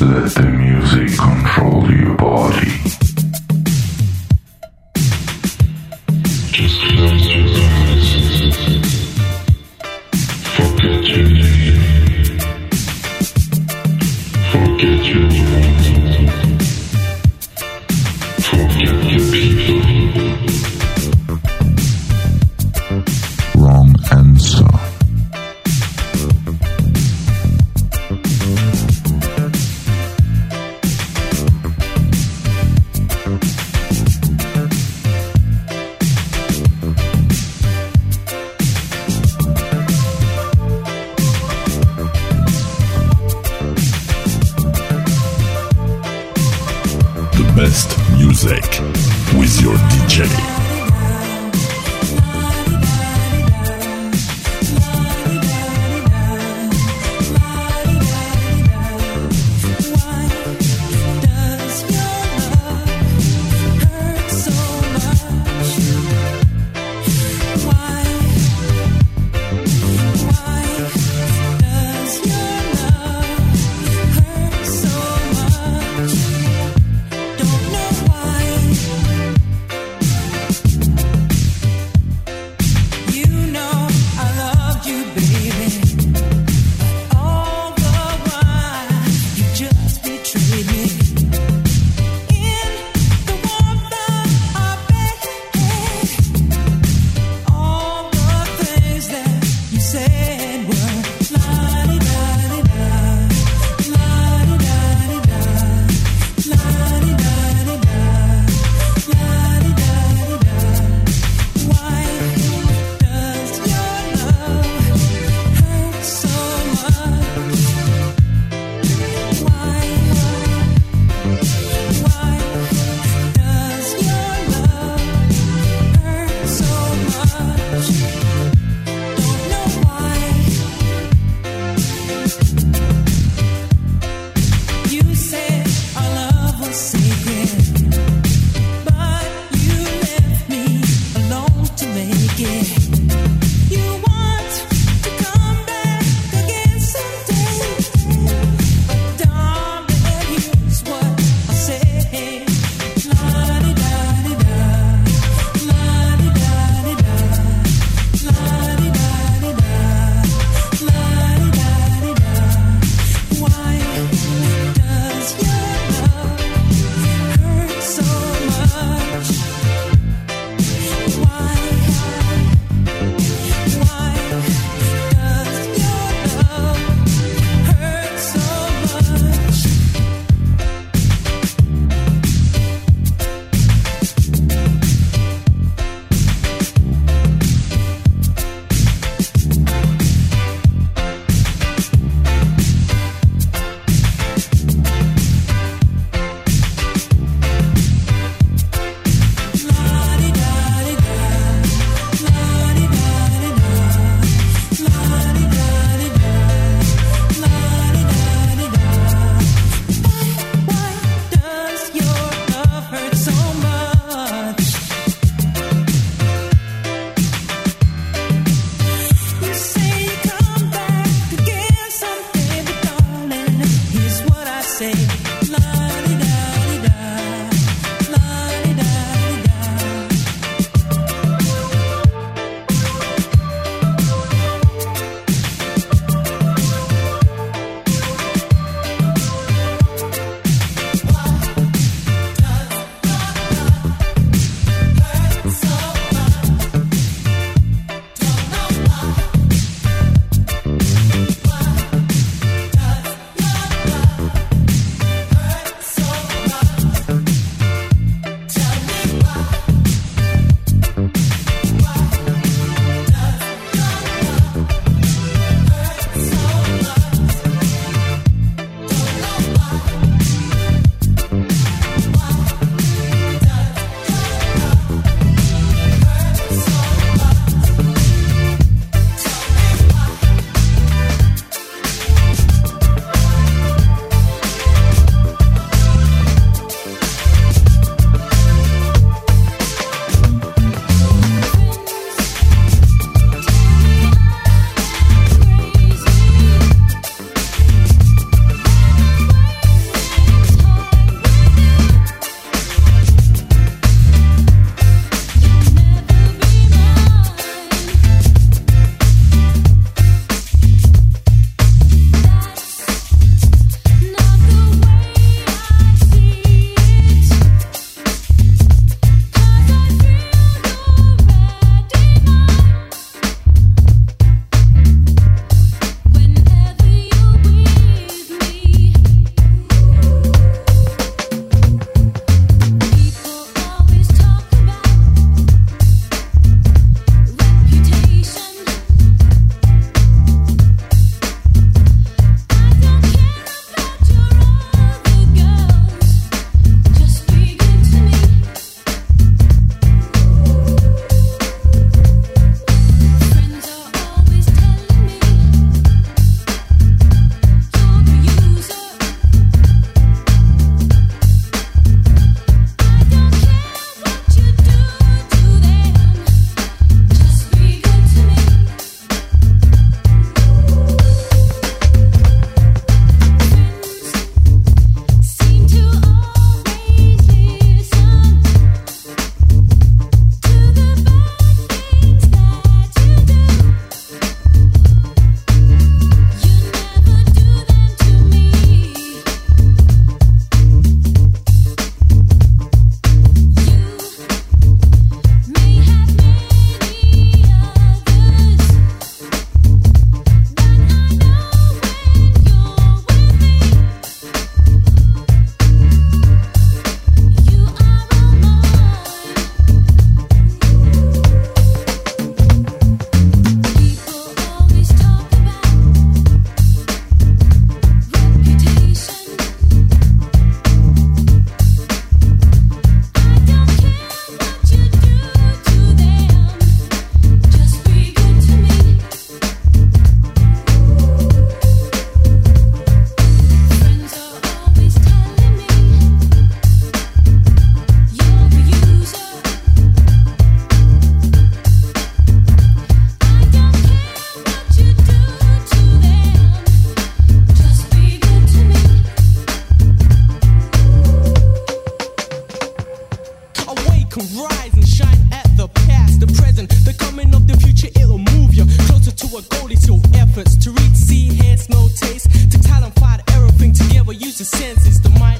Let the music control your body. and senses. The mind.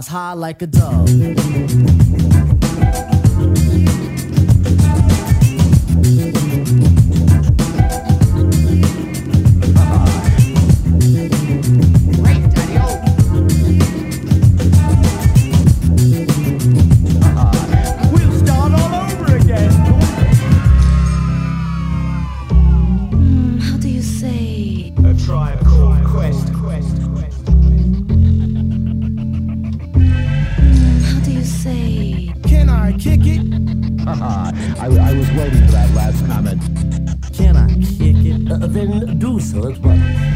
flies high like a dove. then do so at once.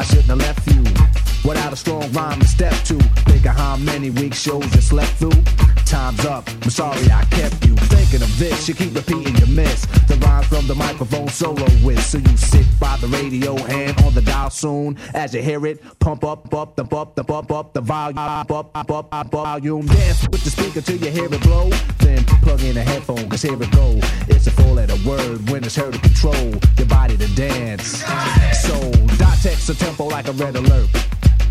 I shouldn't have left you. Think of how many week shows you slept through. Time's up. I'm sorry I kept you thinking of this. You keep repeating your miss. The rhyme from the microphone solo with. So you sit by the radio, hand on the dial soon. As you hear it, pump up, up, the up, the up, up, the volume, up, up, up, up, up, volume. Dance with the speaker till you hear it blow. Then plug in a headphone, cause here it go. It's a four letter word when it's heard to control your body to dance. So, dot text a tempo like a red alert.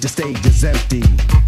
The stage is empty.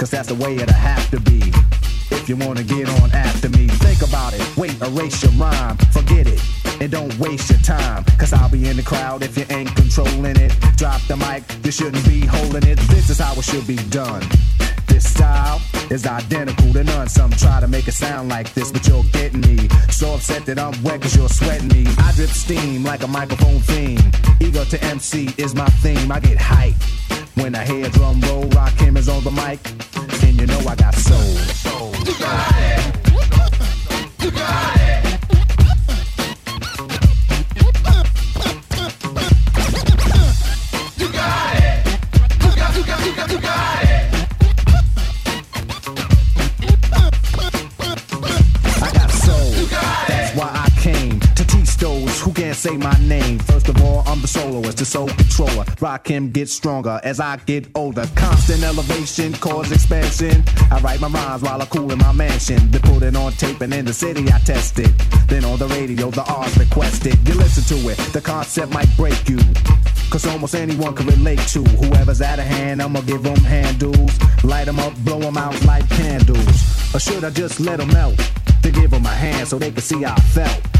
Cause that's the way it'll have to be. If you wanna get on after me, think about it. Wait, erase your rhyme. Forget it. And don't waste your time. Cause I'll be in the crowd if you ain't controlling it. Drop the mic, you shouldn't be holding it. This is how it should be done. Style is identical to none. Some try to make it sound like this, but you're getting me. So upset that I'm wet cause you're sweating me. I drip steam like a microphone theme. Ego to MC is my theme. I get hype when I hear drum roll. Rakim is on the mic. And you know I got soul. soul. You got it. You got it. Say my name. First of all, I'm the soloist, the soul controller. Rakim get stronger as I get older. Constant elevation, cause expansion. I write my rhymes while I cool in my mansion. They put it on tape and in the city I test it. Then on the radio, the R's requested. You listen to it, the concept might break you. Cause almost anyone can relate to whoever's out of hand. I'ma give them handles. Light them up, blow them out like candles. Or should I just let them melt? To give them a hand so they can see how I felt.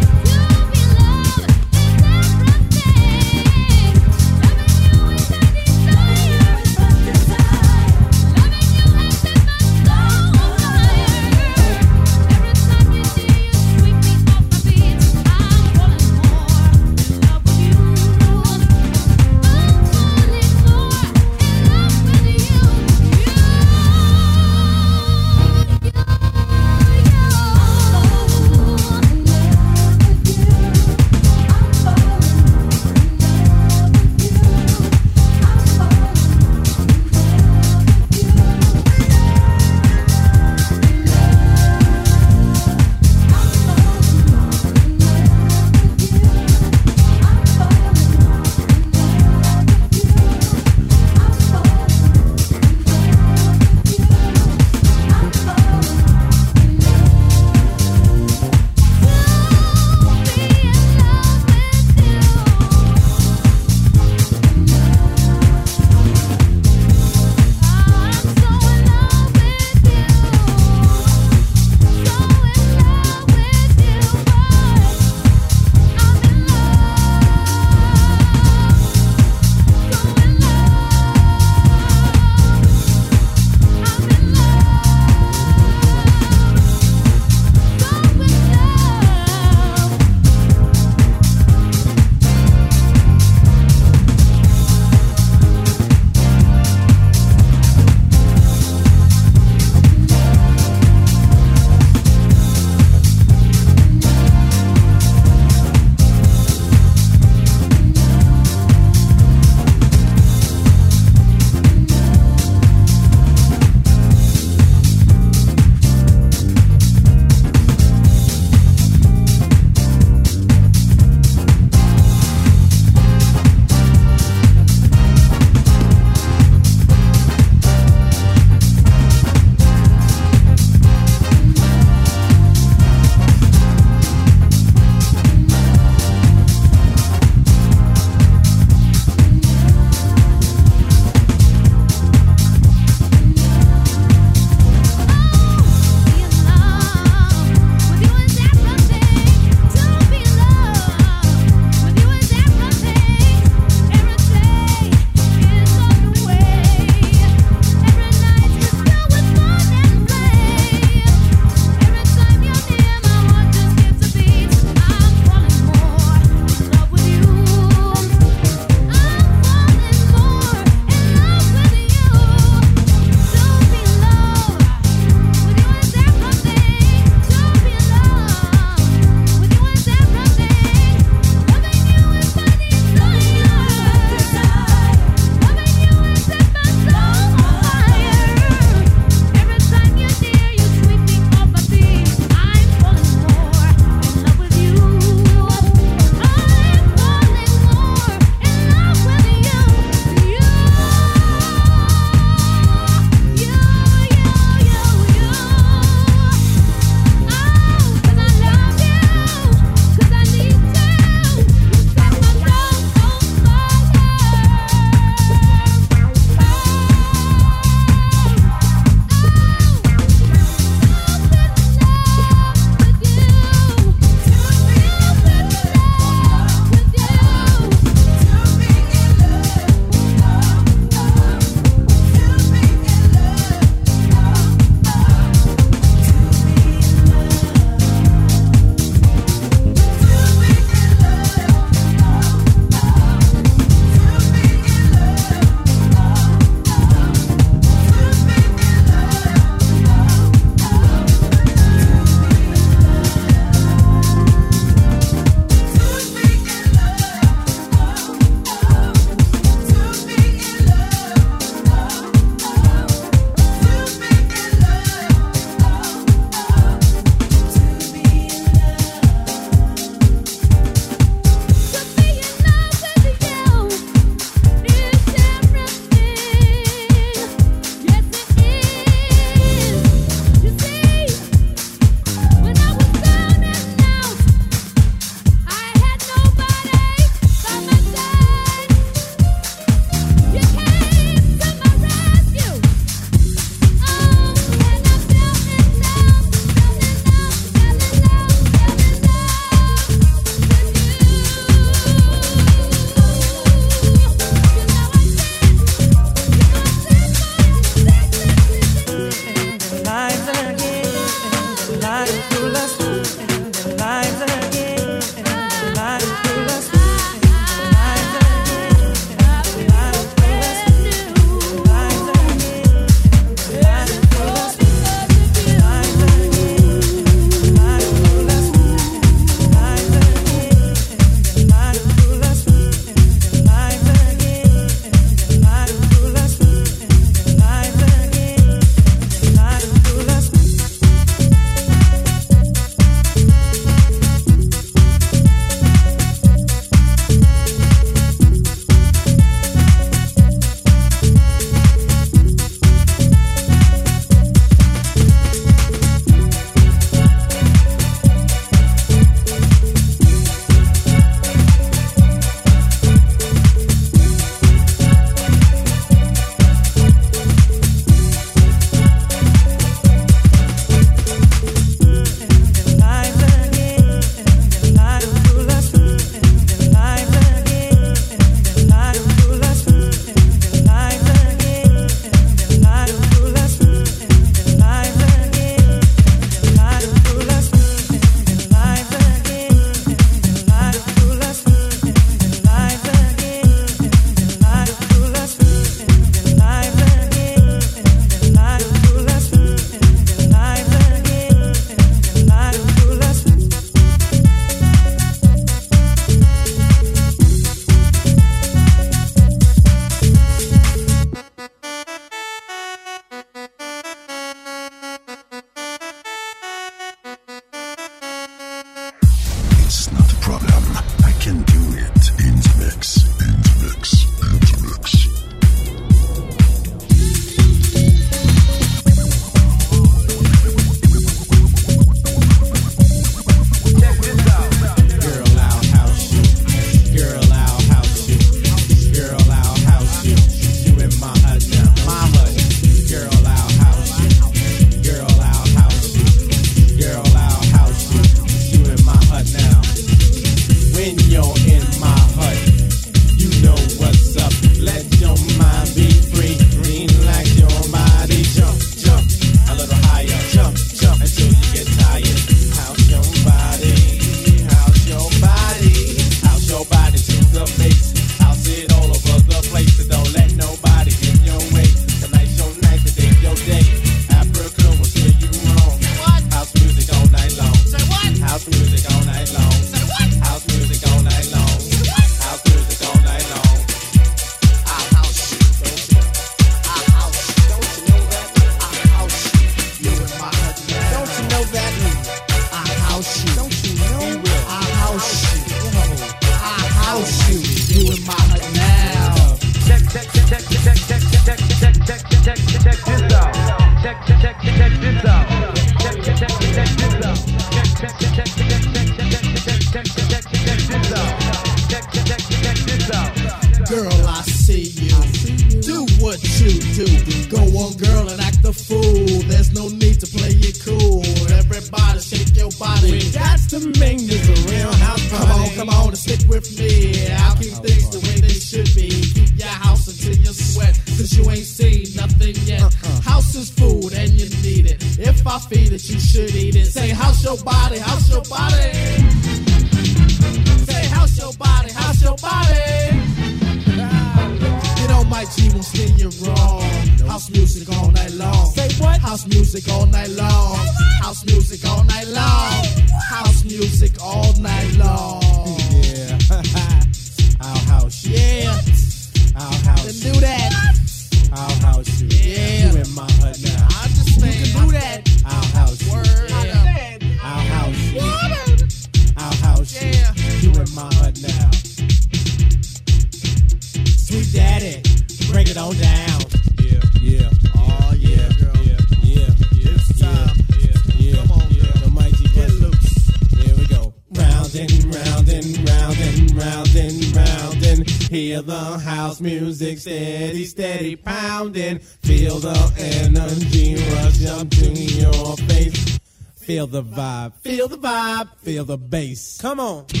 The bass. Come on.